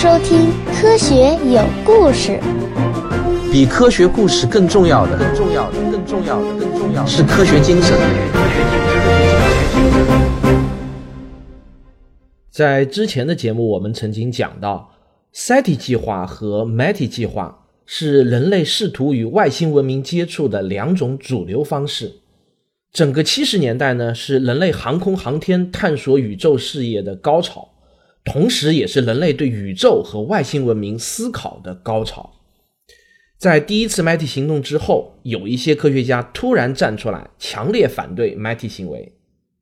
收听《科学有故事》。比科学故事更重要的，更重要的，更重要的，更重要的是科学精神。在之前的节目，我们曾经讲到，SETI 计划和 METI 计划是人类试图与外星文明接触的两种主流方式。整个七十年代呢，是人类航空航天探索宇宙事业的高潮。同时，也是人类对宇宙和外星文明思考的高潮。在第一次 METI 行动之后，有一些科学家突然站出来，强烈反对 METI 行为，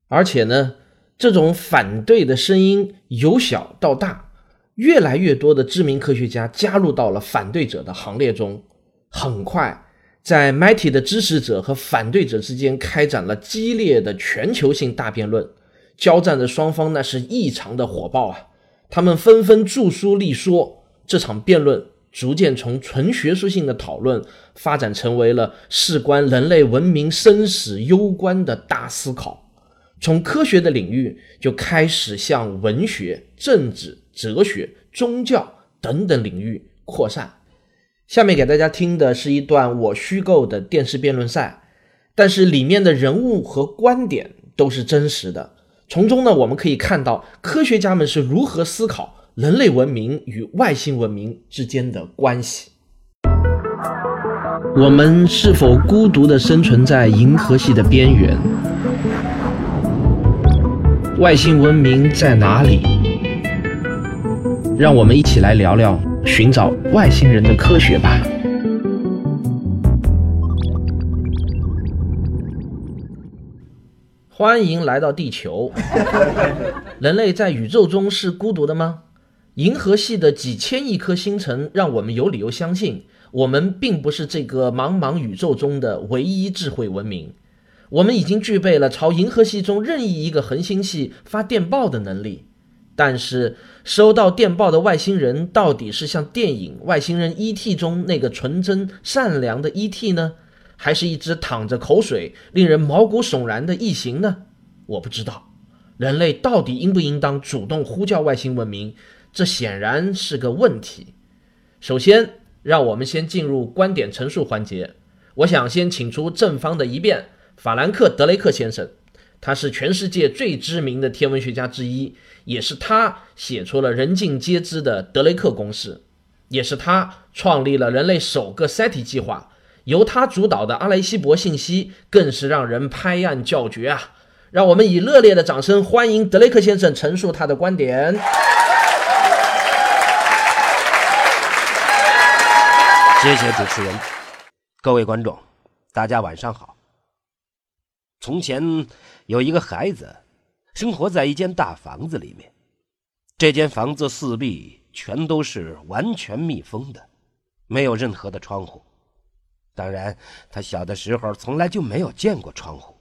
而且呢，这种反对的声音由小到大，越来越多的知名科学家加入到了反对者的行列中。很快，在 METI 的支持者和反对者之间开展了激烈的全球性大辩论，交战的双方那是异常的火爆啊！他们纷纷著书立说，这场辩论逐渐从纯学术性的讨论发展成为了事关人类文明生死攸关的大思考。从科学的领域就开始向文学、政治、哲学、宗教等等领域扩散。下面给大家听的是一段我虚构的电视辩论赛，但是里面的人物和观点都是真实的。从中呢，我们可以看到科学家们是如何思考人类文明与外星文明之间的关系。我们是否孤独地生存在银河系的边缘？外星文明在哪里？让我们一起来聊聊寻找外星人的科学吧。欢迎来到地球。人类在宇宙中是孤独的吗？银河系的几千亿颗星辰让我们有理由相信，我们并不是这个茫茫宇宙中的唯一智慧文明。我们已经具备了朝银河系中任意一个恒星系发电报的能力。但是，收到电报的外星人到底是像电影《外星人 E.T.》中那个纯真善良的 E.T. 呢？还是一只淌着口水、令人毛骨悚然的异形呢？我不知道，人类到底应不应当主动呼叫外星文明？这显然是个问题。首先，让我们先进入观点陈述环节。我想先请出正方的一辩，法兰克·德雷克先生，他是全世界最知名的天文学家之一，也是他写出了人尽皆知的德雷克公式，也是他创立了人类首个 SETI 计划。由他主导的阿雷西博信息更是让人拍案叫绝啊！让我们以热烈的掌声欢迎德雷克先生陈述他的观点。谢谢主持人，各位观众，大家晚上好。从前有一个孩子，生活在一间大房子里面，这间房子四壁全都是完全密封的，没有任何的窗户。当然，他小的时候从来就没有见过窗户。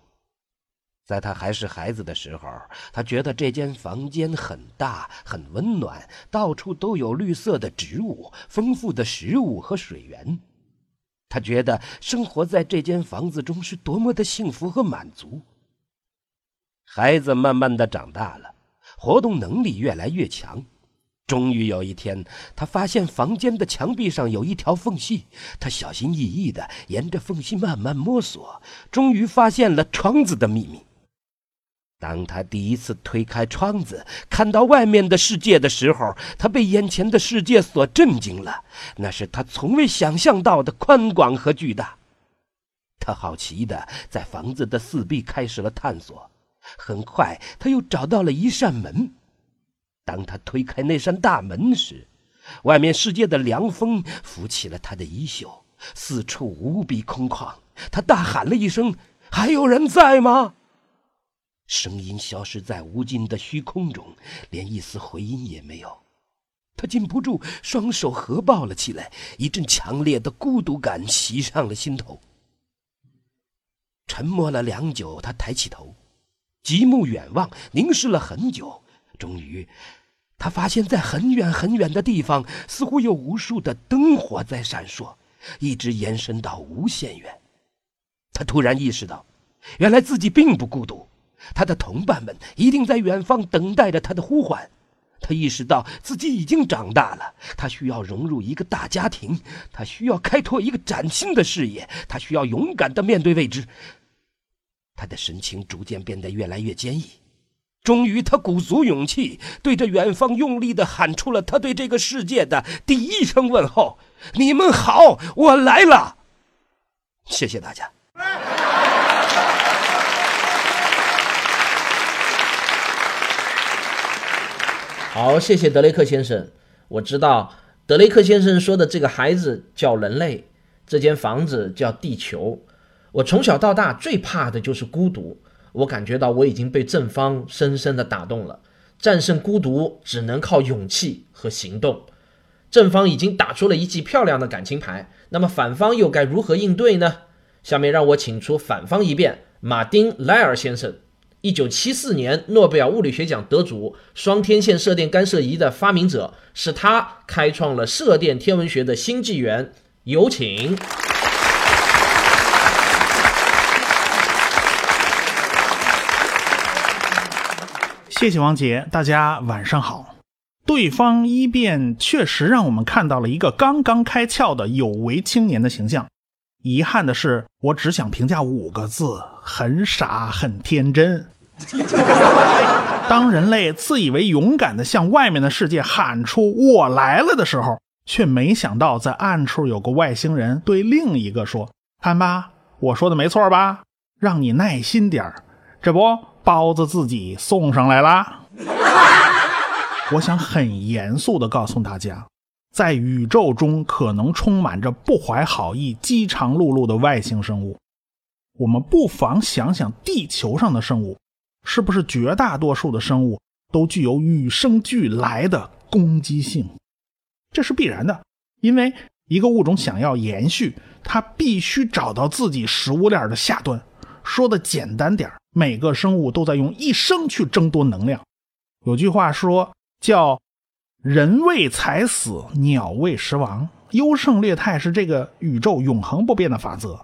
在他还是孩子的时候，他觉得这间房间很大、很温暖，到处都有绿色的植物、丰富的食物和水源。他觉得生活在这间房子中是多么的幸福和满足。孩子慢慢的长大了，活动能力越来越强。终于有一天，他发现房间的墙壁上有一条缝隙。他小心翼翼地沿着缝隙慢慢摸索，终于发现了窗子的秘密。当他第一次推开窗子，看到外面的世界的时候，他被眼前的世界所震惊了。那是他从未想象到的宽广和巨大。他好奇地在房子的四壁开始了探索。很快，他又找到了一扇门。当他推开那扇大门时，外面世界的凉风拂起了他的衣袖，四处无比空旷。他大喊了一声：“还有人在吗？”声音消失在无尽的虚空中，连一丝回音也没有。他禁不住双手合抱了起来，一阵强烈的孤独感袭上了心头。沉默了良久，他抬起头，极目远望，凝视了很久。终于，他发现，在很远很远的地方，似乎有无数的灯火在闪烁，一直延伸到无限远。他突然意识到，原来自己并不孤独，他的同伴们一定在远方等待着他的呼唤。他意识到自己已经长大了，他需要融入一个大家庭，他需要开拓一个崭新的视野，他需要勇敢的面对未知。他的神情逐渐变得越来越坚毅。终于，他鼓足勇气，对着远方用力的喊出了他对这个世界的第一声问候：“你们好，我来了。”谢谢大家。好，谢谢德雷克先生。我知道德雷克先生说的这个孩子叫人类，这间房子叫地球。我从小到大最怕的就是孤独。我感觉到我已经被正方深深的打动了。战胜孤独只能靠勇气和行动。正方已经打出了一记漂亮的感情牌，那么反方又该如何应对呢？下面让我请出反方一辩，马丁·莱尔先生。一九七四年诺贝尔物理学奖得主，双天线射电干涉仪的发明者，是他开创了射电天文学的新纪元。有请。谢谢王杰，大家晚上好。对方一辩确实让我们看到了一个刚刚开窍的有为青年的形象。遗憾的是，我只想评价五个字：很傻，很天真。当人类自以为勇敢地向外面的世界喊出“我来了”的时候，却没想到在暗处有个外星人对另一个说：“看吧，我说的没错吧？让你耐心点儿，这不包子自己送上来啦。”我想很严肃地告诉大家，在宇宙中可能充满着不怀好意、饥肠辘辘的外星生物，我们不妨想想地球上的生物。是不是绝大多数的生物都具有与生俱来的攻击性？这是必然的，因为一个物种想要延续，它必须找到自己食物链的下端。说的简单点每个生物都在用一生去争夺能量。有句话说叫“人为财死，鸟为食亡”，优胜劣汰是这个宇宙永恒不变的法则。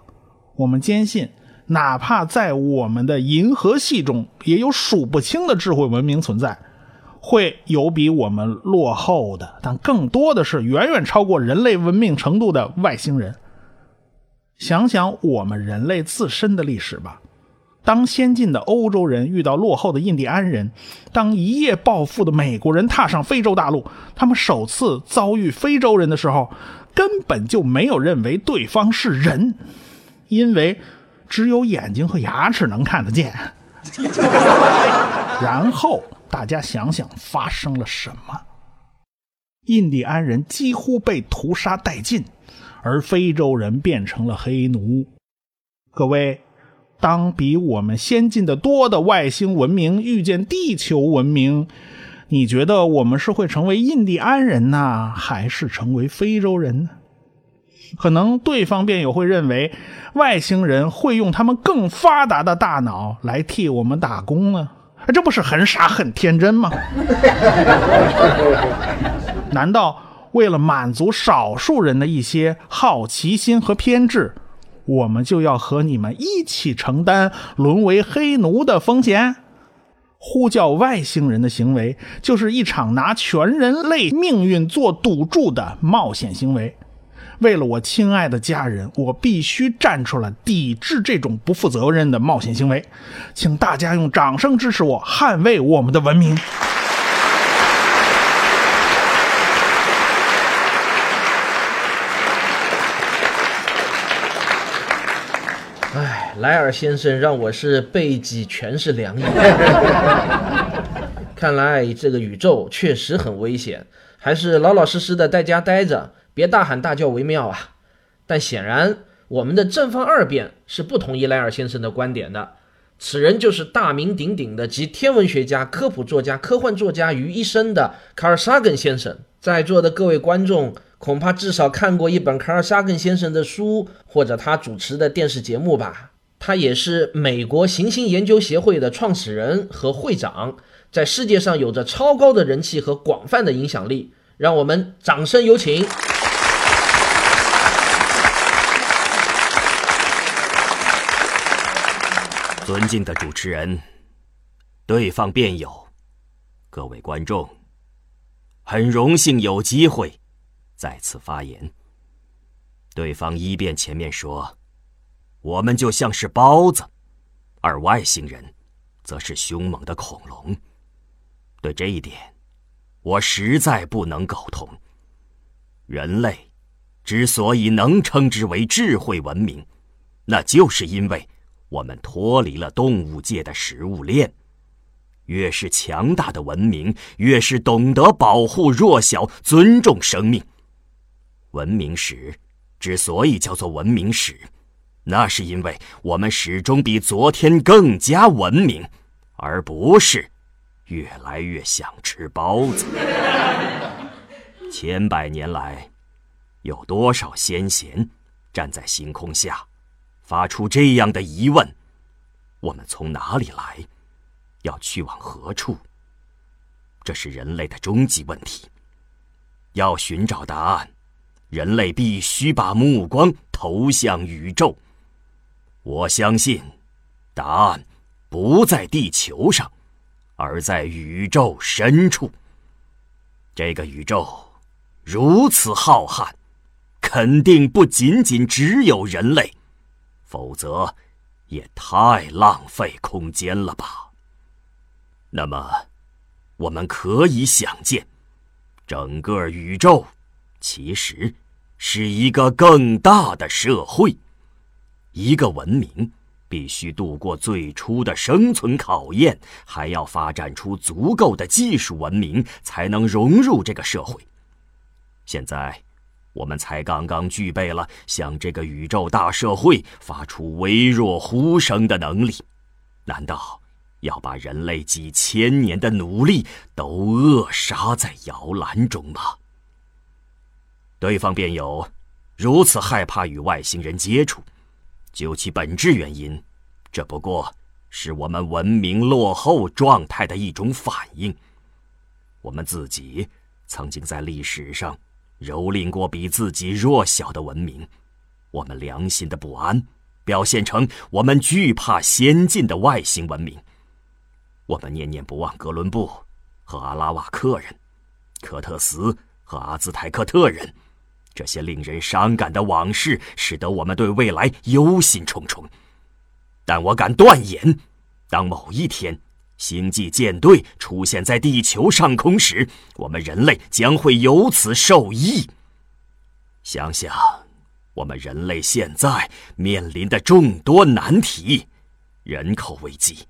我们坚信。哪怕在我们的银河系中，也有数不清的智慧文明存在，会有比我们落后的，但更多的是远远超过人类文明程度的外星人。想想我们人类自身的历史吧，当先进的欧洲人遇到落后的印第安人，当一夜暴富的美国人踏上非洲大陆，他们首次遭遇非洲人的时候，根本就没有认为对方是人，因为。只有眼睛和牙齿能看得见。然后大家想想发生了什么？印第安人几乎被屠杀殆尽，而非洲人变成了黑奴。各位，当比我们先进的多的外星文明遇见地球文明，你觉得我们是会成为印第安人呢，还是成为非洲人呢？可能对方辩友会认为，外星人会用他们更发达的大脑来替我们打工呢？这不是很傻很天真吗？难道为了满足少数人的一些好奇心和偏执，我们就要和你们一起承担沦为黑奴的风险？呼叫外星人的行为，就是一场拿全人类命运做赌注的冒险行为。为了我亲爱的家人，我必须站出来抵制这种不负责任的冒险行为，请大家用掌声支持我，捍卫我们的文明。莱尔先生让我是背脊全是凉意。看来这个宇宙确实很危险，还是老老实实的在家待着。别大喊大叫为妙啊！但显然，我们的正方二辩是不同意莱尔先生的观点的。此人就是大名鼎鼎的集天文学家、科普作家、科幻作家于一身的卡尔·沙根先生。在座的各位观众，恐怕至少看过一本卡尔·沙根先生的书，或者他主持的电视节目吧。他也是美国行星研究协会的创始人和会长，在世界上有着超高的人气和广泛的影响力。让我们掌声有请。尊敬的主持人，对方辩友，各位观众，很荣幸有机会再次发言。对方一辩前面说，我们就像是包子，而外星人则是凶猛的恐龙。对这一点，我实在不能苟同。人类之所以能称之为智慧文明，那就是因为我们脱离了动物界的食物链。越是强大的文明，越是懂得保护弱小、尊重生命。文明史之所以叫做文明史，那是因为我们始终比昨天更加文明，而不是越来越想吃包子。千百年来，有多少先贤站在星空下，发出这样的疑问：我们从哪里来？要去往何处？这是人类的终极问题。要寻找答案，人类必须把目光投向宇宙。我相信，答案不在地球上，而在宇宙深处。这个宇宙如此浩瀚，肯定不仅仅只有人类，否则也太浪费空间了吧。那么，我们可以想见，整个宇宙其实是一个更大的社会。一个文明必须度过最初的生存考验，还要发展出足够的技术文明，才能融入这个社会。现在，我们才刚刚具备了向这个宇宙大社会发出微弱呼声的能力，难道？要把人类几千年的努力都扼杀在摇篮中吗？对方辩友如此害怕与外星人接触，究其本质原因，这不过是我们文明落后状态的一种反应。我们自己曾经在历史上蹂躏过比自己弱小的文明，我们良心的不安表现成我们惧怕先进的外星文明。我们念念不忘哥伦布和阿拉瓦克人，科特斯和阿兹泰克特人，这些令人伤感的往事，使得我们对未来忧心忡忡。但我敢断言，当某一天星际舰队出现在地球上空时，我们人类将会由此受益。想想，我们人类现在面临的众多难题：人口危机。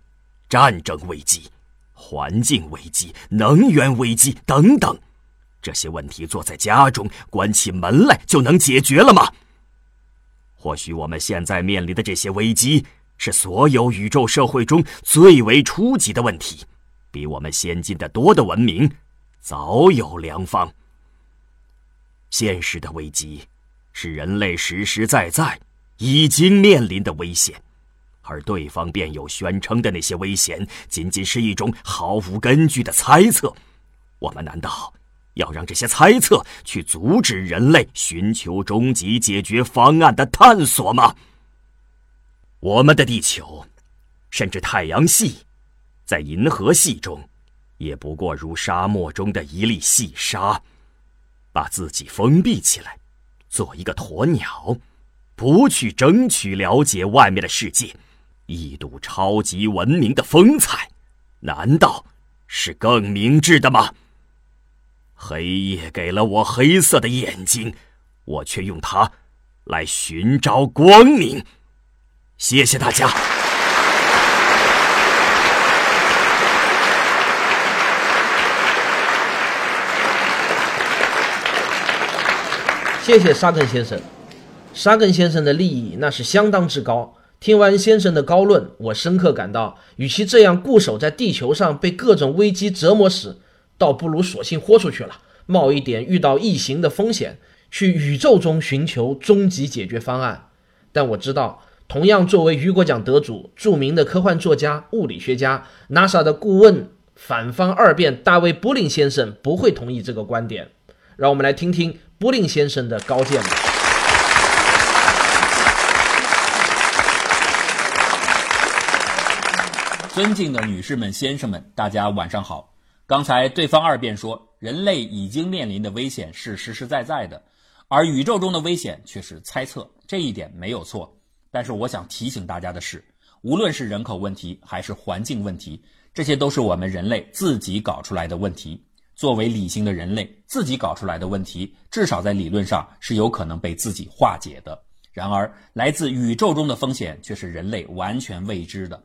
战争危机、环境危机、能源危机等等，这些问题坐在家中关起门来就能解决了吗？或许我们现在面临的这些危机是所有宇宙社会中最为初级的问题，比我们先进的多的文明早有良方。现实的危机是人类实实在在已经面临的危险。而对方辩友宣称的那些危险，仅仅是一种毫无根据的猜测。我们难道要让这些猜测去阻止人类寻求终极解决方案的探索吗？我们的地球，甚至太阳系，在银河系中，也不过如沙漠中的一粒细沙。把自己封闭起来，做一个鸵鸟，不去争取了解外面的世界。一睹超级文明的风采，难道是更明智的吗？黑夜给了我黑色的眼睛，我却用它来寻找光明。谢谢大家。谢谢沙根先生，沙根先生的立意那是相当之高。听完先生的高论，我深刻感到，与其这样固守在地球上被各种危机折磨死，倒不如索性豁出去了，冒一点遇到异形的风险，去宇宙中寻求终极解决方案。但我知道，同样作为雨果奖得主、著名的科幻作家、物理学家、NASA 的顾问、反方二辩大卫·布林先生不会同意这个观点。让我们来听听布林先生的高见吧。尊敬的女士们、先生们，大家晚上好。刚才对方二辩说，人类已经面临的危险是实实在在的，而宇宙中的危险却是猜测，这一点没有错。但是我想提醒大家的是，无论是人口问题还是环境问题，这些都是我们人类自己搞出来的问题。作为理性的人类，自己搞出来的问题，至少在理论上是有可能被自己化解的。然而，来自宇宙中的风险却是人类完全未知的。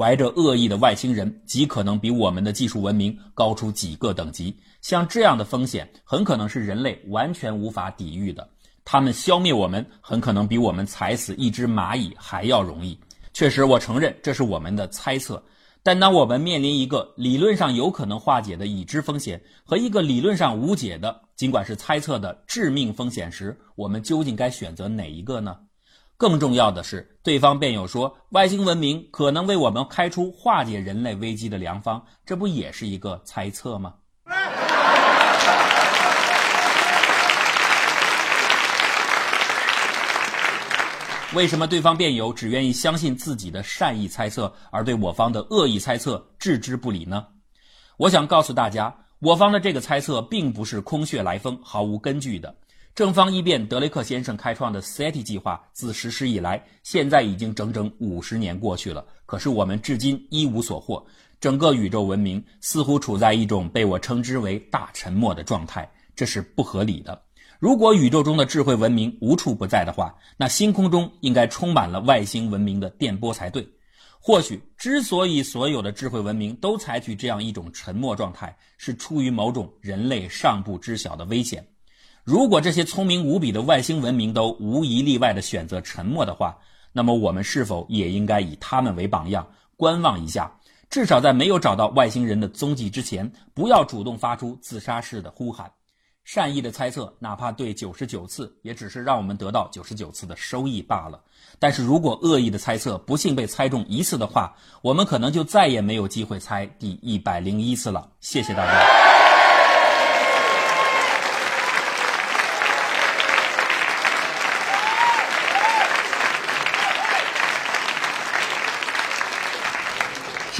怀着恶意的外星人极可能比我们的技术文明高出几个等级。像这样的风险，很可能是人类完全无法抵御的。他们消灭我们，很可能比我们踩死一只蚂蚁还要容易。确实，我承认这是我们的猜测。但当我们面临一个理论上有可能化解的已知风险和一个理论上无解的，尽管是猜测的致命风险时，我们究竟该选择哪一个呢？更重要的是，对方辩友说外星文明可能为我们开出化解人类危机的良方，这不也是一个猜测吗？为什么对方辩友只愿意相信自己的善意猜测，而对我方的恶意猜测置之不理呢？我想告诉大家，我方的这个猜测并不是空穴来风、毫无根据的。正方一辩德雷克先生开创的 SETI 计划自实施以来，现在已经整整五十年过去了，可是我们至今一无所获。整个宇宙文明似乎处在一种被我称之为“大沉默”的状态，这是不合理的。如果宇宙中的智慧文明无处不在的话，那星空中应该充满了外星文明的电波才对。或许，之所以所有的智慧文明都采取这样一种沉默状态，是出于某种人类尚不知晓的危险。如果这些聪明无比的外星文明都无一例外地选择沉默的话，那么我们是否也应该以他们为榜样，观望一下？至少在没有找到外星人的踪迹之前，不要主动发出自杀式的呼喊。善意的猜测，哪怕对九十九次，也只是让我们得到九十九次的收益罢了。但是如果恶意的猜测不幸被猜中一次的话，我们可能就再也没有机会猜第一百零一次了。谢谢大家。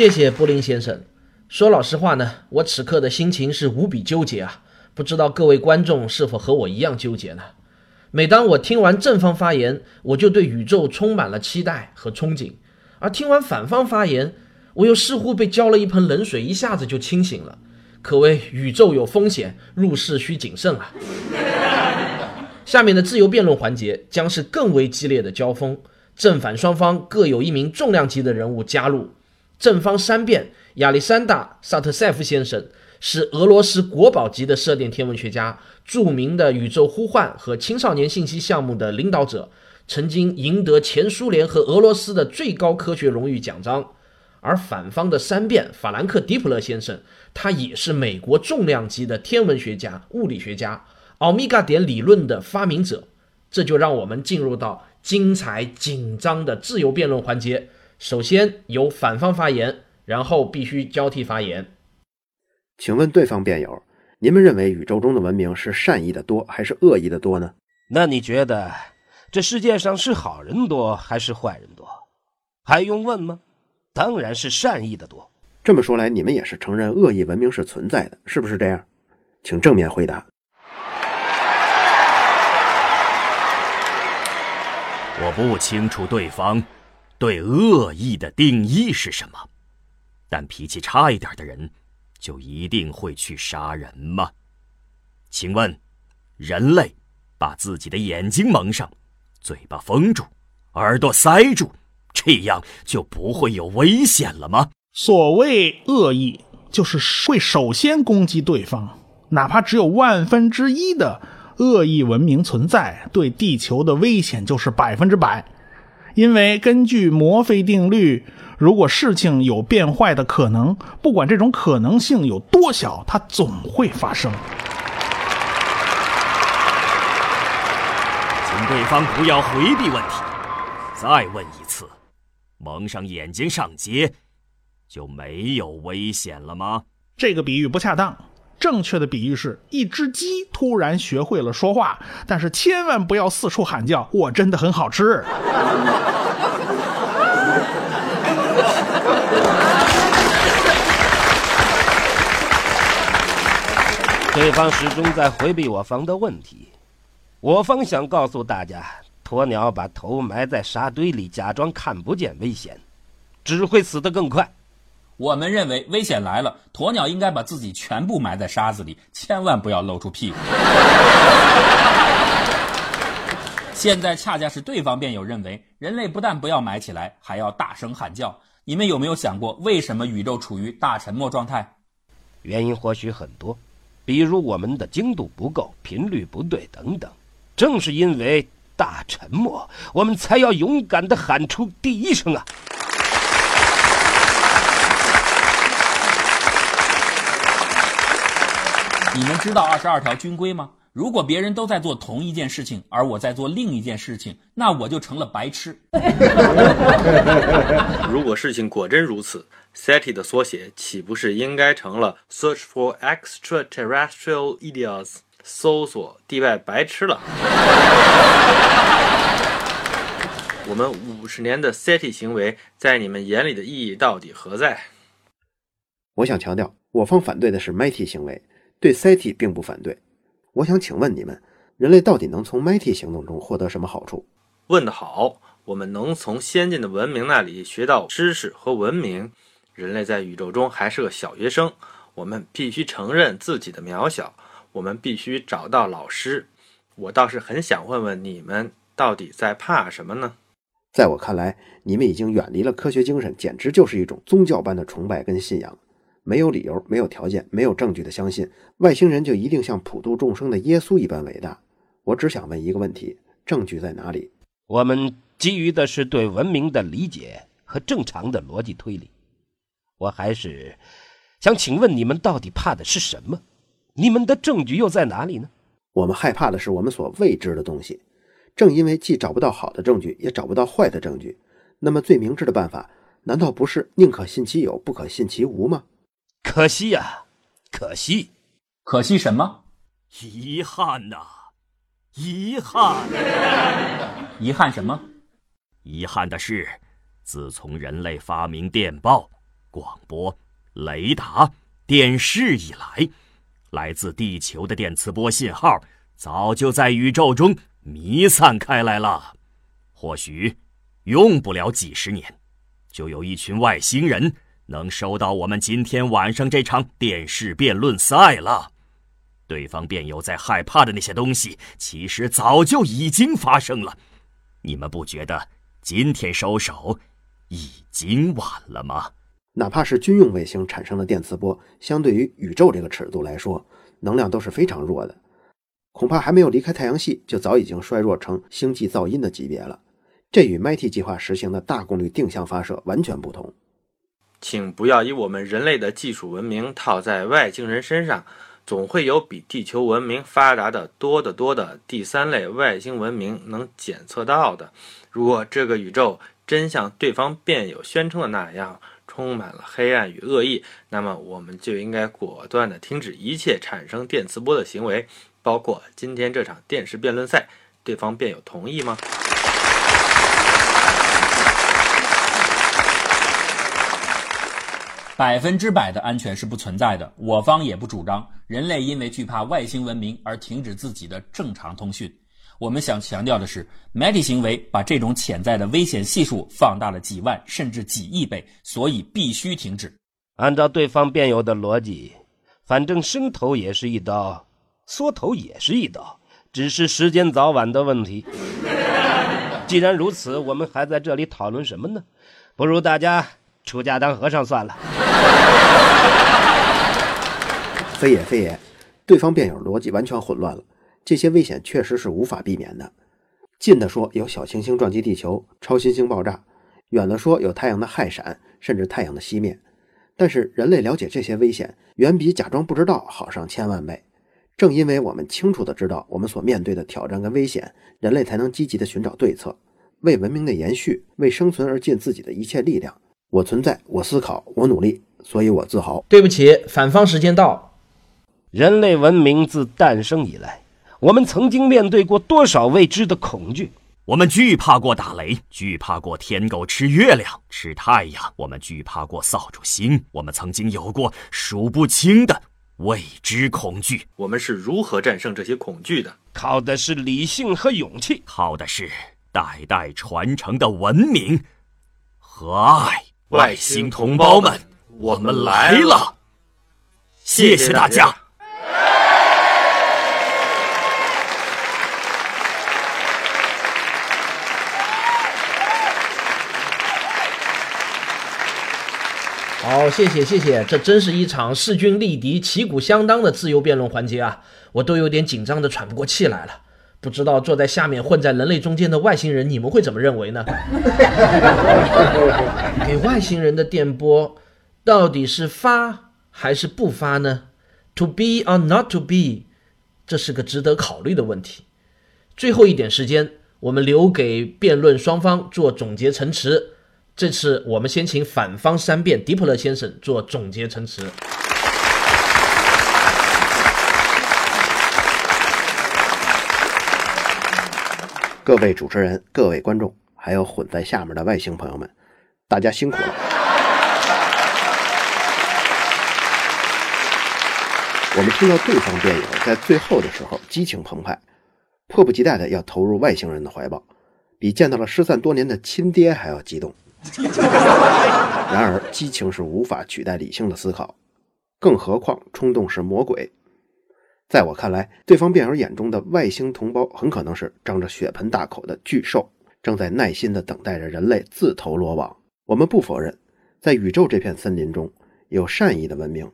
谢谢布林先生。说老实话呢，我此刻的心情是无比纠结啊。不知道各位观众是否和我一样纠结呢？每当我听完正方发言，我就对宇宙充满了期待和憧憬；而听完反方发言，我又似乎被浇了一盆冷水，一下子就清醒了。可谓宇宙有风险，入世需谨慎啊！下面的自由辩论环节将是更为激烈的交锋，正反双方各有一名重量级的人物加入。正方三辩，亚历山大·萨特塞夫先生。是俄罗斯国宝级的射电天文学家，著名的宇宙呼唤和青少年信息项目的领导者，曾经赢得前苏联和俄罗斯的最高科学荣誉奖章。而反方的三辩法兰克·迪普勒先生，他也是美国重量级的天文学家、物理学家，欧米伽点理论的发明者。这就让我们进入到精彩紧张的自由辩论环节。首先由反方发言，然后必须交替发言。请问对方辩友，你们认为宇宙中的文明是善意的多还是恶意的多呢？那你觉得这世界上是好人多还是坏人多？还用问吗？当然是善意的多。这么说来，你们也是承认恶意文明是存在的，是不是这样？请正面回答。我不清楚对方对恶意的定义是什么，但脾气差一点的人。就一定会去杀人吗？请问，人类把自己的眼睛蒙上，嘴巴封住，耳朵塞住，这样就不会有危险了吗？所谓恶意，就是会首先攻击对方，哪怕只有万分之一的恶意文明存在，对地球的危险就是百分之百。因为根据摩菲定律。如果事情有变坏的可能，不管这种可能性有多小，它总会发生。请对方不要回避问题，再问一次：蒙上眼睛上街，就没有危险了吗？这个比喻不恰当，正确的比喻是一只鸡突然学会了说话，但是千万不要四处喊叫“我真的很好吃”。对方始终在回避我方的问题。我方想告诉大家，鸵鸟把头埋在沙堆里，假装看不见危险，只会死得更快。我们认为危险来了，鸵鸟应该把自己全部埋在沙子里，千万不要露出屁股。现在恰恰是对方辩友认为，人类不但不要埋起来，还要大声喊叫。你们有没有想过，为什么宇宙处于大沉默状态？原因或许很多，比如我们的精度不够、频率不对等等。正是因为大沉默，我们才要勇敢地喊出第一声啊！你们知道二十二条军规吗？如果别人都在做同一件事情，而我在做另一件事情，那我就成了白痴。如果事情果真如此，SETI 的缩写岂不是应该成了 Search for Extraterrestrial Idiots，搜索地外白痴了？我们五十年的 SETI 行为，在你们眼里的意义到底何在？我想强调，我方反对的是 MIT 行为，对 SETI 并不反对。我想请问你们，人类到底能从 MIT 行动中获得什么好处？问得好，我们能从先进的文明那里学到知识和文明。人类在宇宙中还是个小学生，我们必须承认自己的渺小，我们必须找到老师。我倒是很想问问你们，到底在怕什么呢？在我看来，你们已经远离了科学精神，简直就是一种宗教般的崇拜跟信仰。没有理由、没有条件、没有证据的相信外星人就一定像普度众生的耶稣一般伟大。我只想问一个问题：证据在哪里？我们基于的是对文明的理解和正常的逻辑推理。我还是想请问你们，到底怕的是什么？你们的证据又在哪里呢？我们害怕的是我们所未知的东西。正因为既找不到好的证据，也找不到坏的证据，那么最明智的办法，难道不是宁可信其有，不可信其无吗？可惜呀，可惜，可惜什么？遗憾呐，遗憾，遗憾什么？遗憾的是，自从人类发明电报、广播、雷达、电视以来，来自地球的电磁波信号早就在宇宙中弥散开来了。或许用不了几十年，就有一群外星人。能收到我们今天晚上这场电视辩论赛了。对方辩友在害怕的那些东西，其实早就已经发生了。你们不觉得今天收手已经晚了吗？哪怕是军用卫星产生的电磁波，相对于宇宙这个尺度来说，能量都是非常弱的。恐怕还没有离开太阳系，就早已经衰弱成星际噪音的级别了。这与 MIT 计划实行的大功率定向发射完全不同。请不要以我们人类的技术文明套在外星人身上，总会有比地球文明发达的多得多的第三类外星文明能检测到的。如果这个宇宙真像对方辩友宣称的那样充满了黑暗与恶意，那么我们就应该果断地停止一切产生电磁波的行为，包括今天这场电视辩论赛。对方辩友同意吗？百分之百的安全是不存在的，我方也不主张人类因为惧怕外星文明而停止自己的正常通讯。我们想强调的是，MIT 行为把这种潜在的危险系数放大了几万甚至几亿倍，所以必须停止。按照对方辩友的逻辑，反正伸头也是一刀，缩头也是一刀，只是时间早晚的问题。既然如此，我们还在这里讨论什么呢？不如大家。出家当和尚算了。非也非也，对方辩友逻辑完全混乱了。这些危险确实是无法避免的。近的说有小行星撞击地球、超新星爆炸；远的说有太阳的氦闪，甚至太阳的熄灭。但是人类了解这些危险，远比假装不知道好上千万倍。正因为我们清楚的知道我们所面对的挑战跟危险，人类才能积极的寻找对策，为文明的延续、为生存而尽自己的一切力量。我存在，我思考，我努力，所以我自豪。对不起，反方时间到。人类文明自诞生以来，我们曾经面对过多少未知的恐惧？我们惧怕过打雷，惧怕过天狗吃月亮、吃太阳，我们惧怕过扫帚星。我们曾经有过数不清的未知恐惧。我们是如何战胜这些恐惧的？靠的是理性和勇气，靠的是代代传承的文明和爱。外星同胞们，我们来了！谢谢大家。好，谢谢谢谢，这真是一场势均力敌、旗鼓相当的自由辩论环节啊！我都有点紧张的喘不过气来了。不知道坐在下面混在人类中间的外星人，你们会怎么认为呢？给外星人的电波到底是发还是不发呢？To be or not to be，这是个值得考虑的问题。最后一点时间，我们留给辩论双方做总结陈词。这次我们先请反方三辩迪普勒先生做总结陈词。各位主持人、各位观众，还有混在下面的外星朋友们，大家辛苦了。我们听到对方辩友在最后的时候激情澎湃，迫不及待的要投入外星人的怀抱，比见到了失散多年的亲爹还要激动。然而，激情是无法取代理性的思考，更何况冲动是魔鬼。在我看来，对方辩友眼中的外星同胞很可能是张着血盆大口的巨兽，正在耐心地等待着人类自投罗网。我们不否认，在宇宙这片森林中有善意的文明，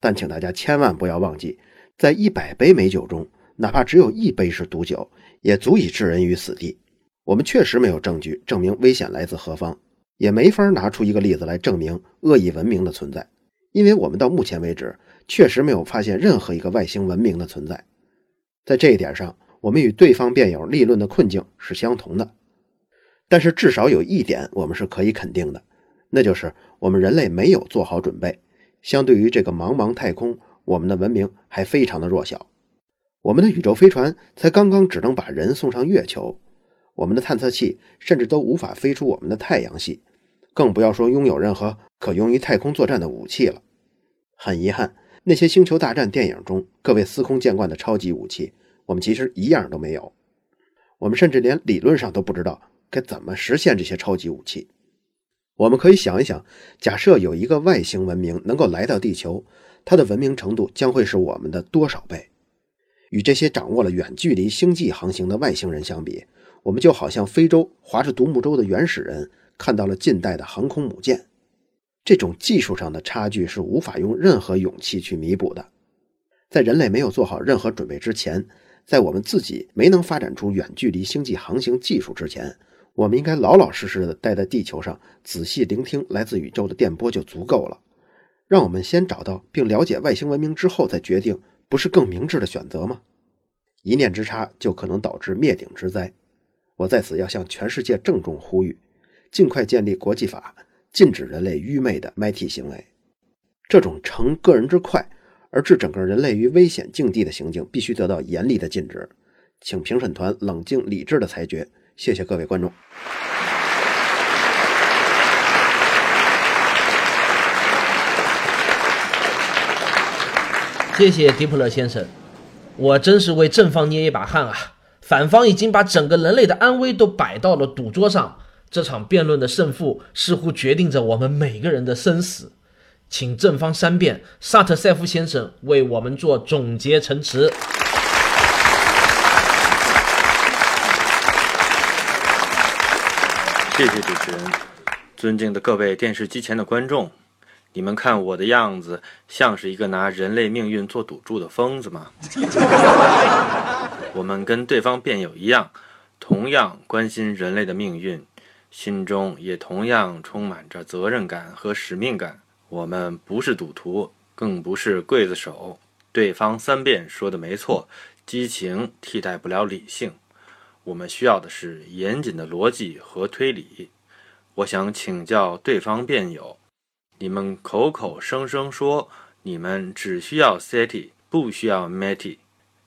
但请大家千万不要忘记，在一百杯美酒中，哪怕只有一杯是毒酒，也足以置人于死地。我们确实没有证据证明危险来自何方，也没法拿出一个例子来证明恶意文明的存在，因为我们到目前为止。确实没有发现任何一个外星文明的存在，在这一点上，我们与对方辩友立论的困境是相同的。但是至少有一点我们是可以肯定的，那就是我们人类没有做好准备。相对于这个茫茫太空，我们的文明还非常的弱小。我们的宇宙飞船才刚刚只能把人送上月球，我们的探测器甚至都无法飞出我们的太阳系，更不要说拥有任何可用于太空作战的武器了。很遗憾。那些星球大战电影中各位司空见惯的超级武器，我们其实一样都没有。我们甚至连理论上都不知道该怎么实现这些超级武器。我们可以想一想，假设有一个外星文明能够来到地球，它的文明程度将会是我们的多少倍？与这些掌握了远距离星际航行的外星人相比，我们就好像非洲划着独木舟的原始人看到了近代的航空母舰。这种技术上的差距是无法用任何勇气去弥补的。在人类没有做好任何准备之前，在我们自己没能发展出远距离星际航行技术之前，我们应该老老实实的待在地球上，仔细聆听来自宇宙的电波就足够了。让我们先找到并了解外星文明之后再决定，不是更明智的选择吗？一念之差就可能导致灭顶之灾。我在此要向全世界郑重呼吁，尽快建立国际法。禁止人类愚昧的埋替行为，这种乘个人之快而置整个人类于危险境地的行径，必须得到严厉的禁止。请评审团冷静理智的裁决。谢谢各位观众。谢谢迪普勒先生，我真是为正方捏一把汗啊！反方已经把整个人类的安危都摆到了赌桌上。这场辩论的胜负似乎决定着我们每个人的生死，请正方三辩萨特塞夫先生为我们做总结陈词。谢谢主持人，尊敬的各位电视机前的观众，你们看我的样子像是一个拿人类命运做赌注的疯子吗？我们跟对方辩友一样，同样关心人类的命运。心中也同样充满着责任感和使命感。我们不是赌徒，更不是刽子手。对方三辩说的没错，激情替代不了理性。我们需要的是严谨的逻辑和推理。我想请教对方辩友：你们口口声声说你们只需要 SETI，不需要 METI，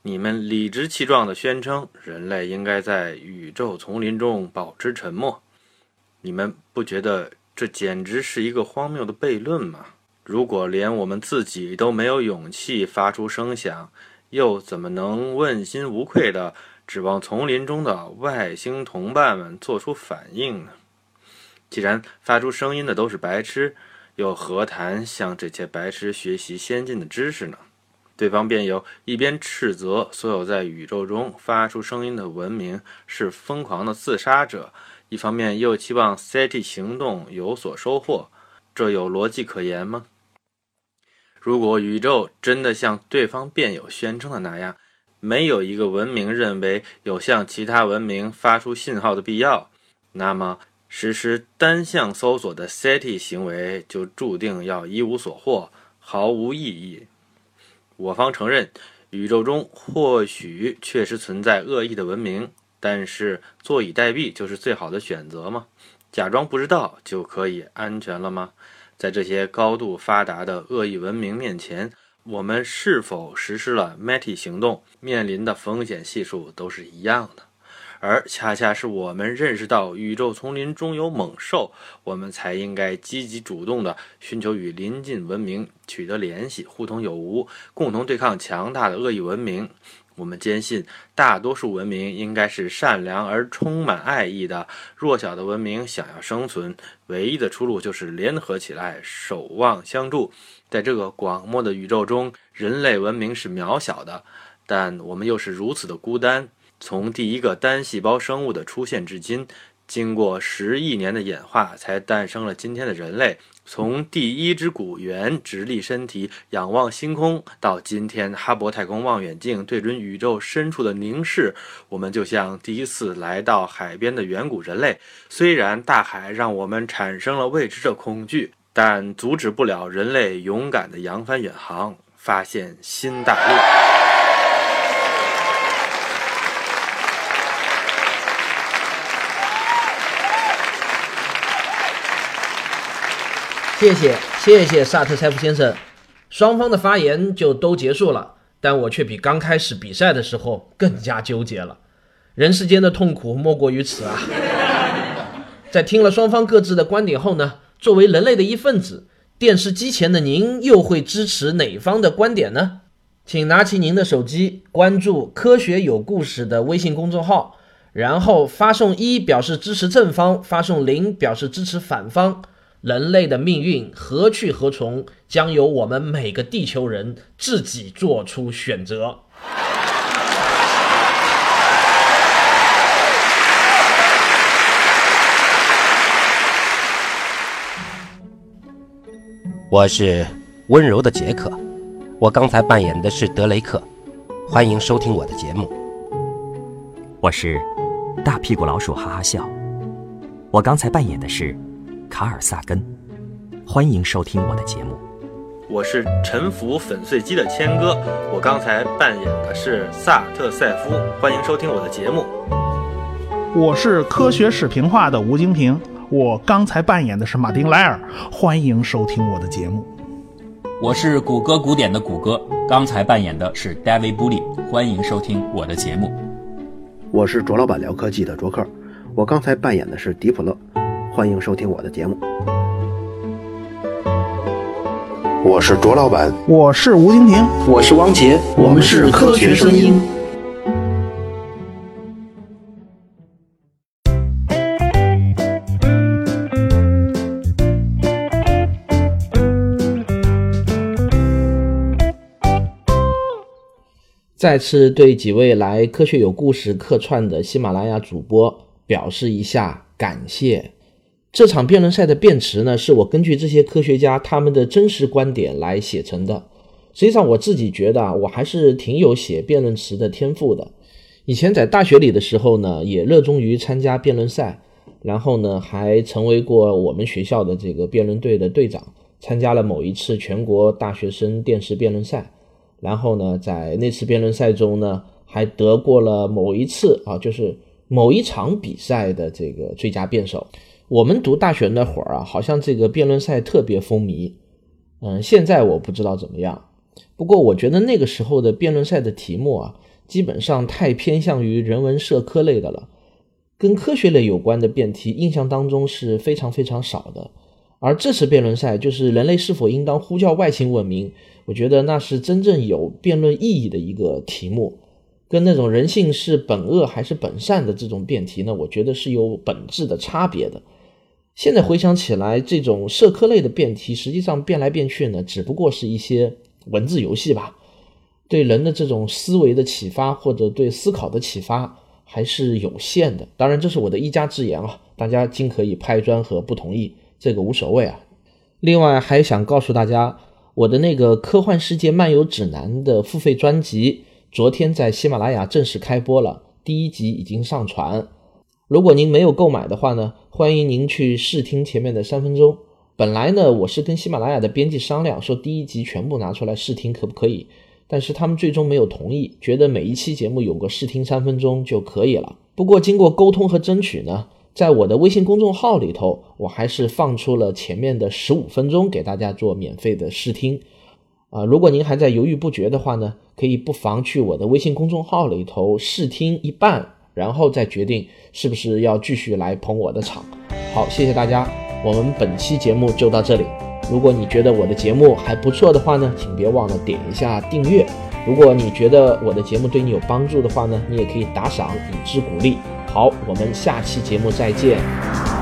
你们理直气壮地宣称人类应该在宇宙丛林中保持沉默。你们不觉得这简直是一个荒谬的悖论吗？如果连我们自己都没有勇气发出声响，又怎么能问心无愧的指望丛林中的外星同伴们做出反应呢？既然发出声音的都是白痴，又何谈向这些白痴学习先进的知识呢？对方辩友一边斥责所有在宇宙中发出声音的文明是疯狂的自杀者，一方面又期望 SETI 行动有所收获，这有逻辑可言吗？如果宇宙真的像对方辩友宣称的那样，没有一个文明认为有向其他文明发出信号的必要，那么实施单向搜索的 SETI 行为就注定要一无所获，毫无意义。我方承认，宇宙中或许确实存在恶意的文明，但是坐以待毙就是最好的选择吗？假装不知道就可以安全了吗？在这些高度发达的恶意文明面前，我们是否实施了 METI 行动，面临的风险系数都是一样的。而恰恰是我们认识到宇宙丛林中有猛兽，我们才应该积极主动地寻求与邻近文明取得联系，互通有无，共同对抗强大的恶意文明。我们坚信，大多数文明应该是善良而充满爱意的。弱小的文明想要生存，唯一的出路就是联合起来，守望相助。在这个广袤的宇宙中，人类文明是渺小的，但我们又是如此的孤单。从第一个单细胞生物的出现至今。经过十亿年的演化，才诞生了今天的人类。从第一只古猿直立身体仰望星空，到今天哈勃太空望远镜对准宇宙深处的凝视，我们就像第一次来到海边的远古人类。虽然大海让我们产生了未知的恐惧，但阻止不了人类勇敢的扬帆远航，发现新大陆。谢谢谢谢萨特塞夫先生，双方的发言就都结束了，但我却比刚开始比赛的时候更加纠结了。人世间的痛苦莫过于此啊！在听了双方各自的观点后呢，作为人类的一份子，电视机前的您又会支持哪方的观点呢？请拿起您的手机，关注“科学有故事”的微信公众号，然后发送一表示支持正方，发送零表示支持反方。人类的命运何去何从，将由我们每个地球人自己做出选择。我是温柔的杰克，我刚才扮演的是德雷克，欢迎收听我的节目。我是大屁股老鼠哈哈笑，我刚才扮演的是。卡尔萨根，欢迎收听我的节目。我是沉浮粉碎机的谦哥，我刚才扮演的是萨特塞夫，欢迎收听我的节目。我是科学史评话的吴京平，我刚才扮演的是马丁莱尔，欢迎收听我的节目。我是谷歌古典的谷歌，刚才扮演的是 David Bully，欢迎收听我的节目。我是卓老板聊科技的卓克，我刚才扮演的是迪普勒。欢迎收听我的节目，我是卓老板，我是吴京平，我是王杰，我们是科学声音。再次对几位来《科学有故事》客串的喜马拉雅主播表示一下感谢。这场辩论赛的辩词呢，是我根据这些科学家他们的真实观点来写成的。实际上，我自己觉得啊，我还是挺有写辩论词的天赋的。以前在大学里的时候呢，也热衷于参加辩论赛，然后呢，还成为过我们学校的这个辩论队的队长，参加了某一次全国大学生电视辩论赛。然后呢，在那次辩论赛中呢，还得过了某一次啊，就是某一场比赛的这个最佳辩手。我们读大学那会儿啊，好像这个辩论赛特别风靡。嗯，现在我不知道怎么样。不过我觉得那个时候的辩论赛的题目啊，基本上太偏向于人文社科类的了，跟科学类有关的辩题，印象当中是非常非常少的。而这次辩论赛就是人类是否应当呼叫外星文明，我觉得那是真正有辩论意义的一个题目，跟那种人性是本恶还是本善的这种辩题呢，我觉得是有本质的差别的。现在回想起来，这种社科类的辩题，实际上变来变去呢，只不过是一些文字游戏吧，对人的这种思维的启发或者对思考的启发还是有限的。当然，这是我的一家之言啊，大家尽可以拍砖和不同意。这个无所谓啊。另外还想告诉大家，我的那个《科幻世界漫游指南》的付费专辑，昨天在喜马拉雅正式开播了，第一集已经上传。如果您没有购买的话呢，欢迎您去试听前面的三分钟。本来呢，我是跟喜马拉雅的编辑商量，说第一集全部拿出来试听可不可以，但是他们最终没有同意，觉得每一期节目有个试听三分钟就可以了。不过经过沟通和争取呢。在我的微信公众号里头，我还是放出了前面的十五分钟给大家做免费的试听，啊，如果您还在犹豫不决的话呢，可以不妨去我的微信公众号里头试听一半，然后再决定是不是要继续来捧我的场。好，谢谢大家，我们本期节目就到这里。如果你觉得我的节目还不错的话呢，请别忘了点一下订阅。如果你觉得我的节目对你有帮助的话呢，你也可以打赏以资鼓励。好，我们下期节目再见。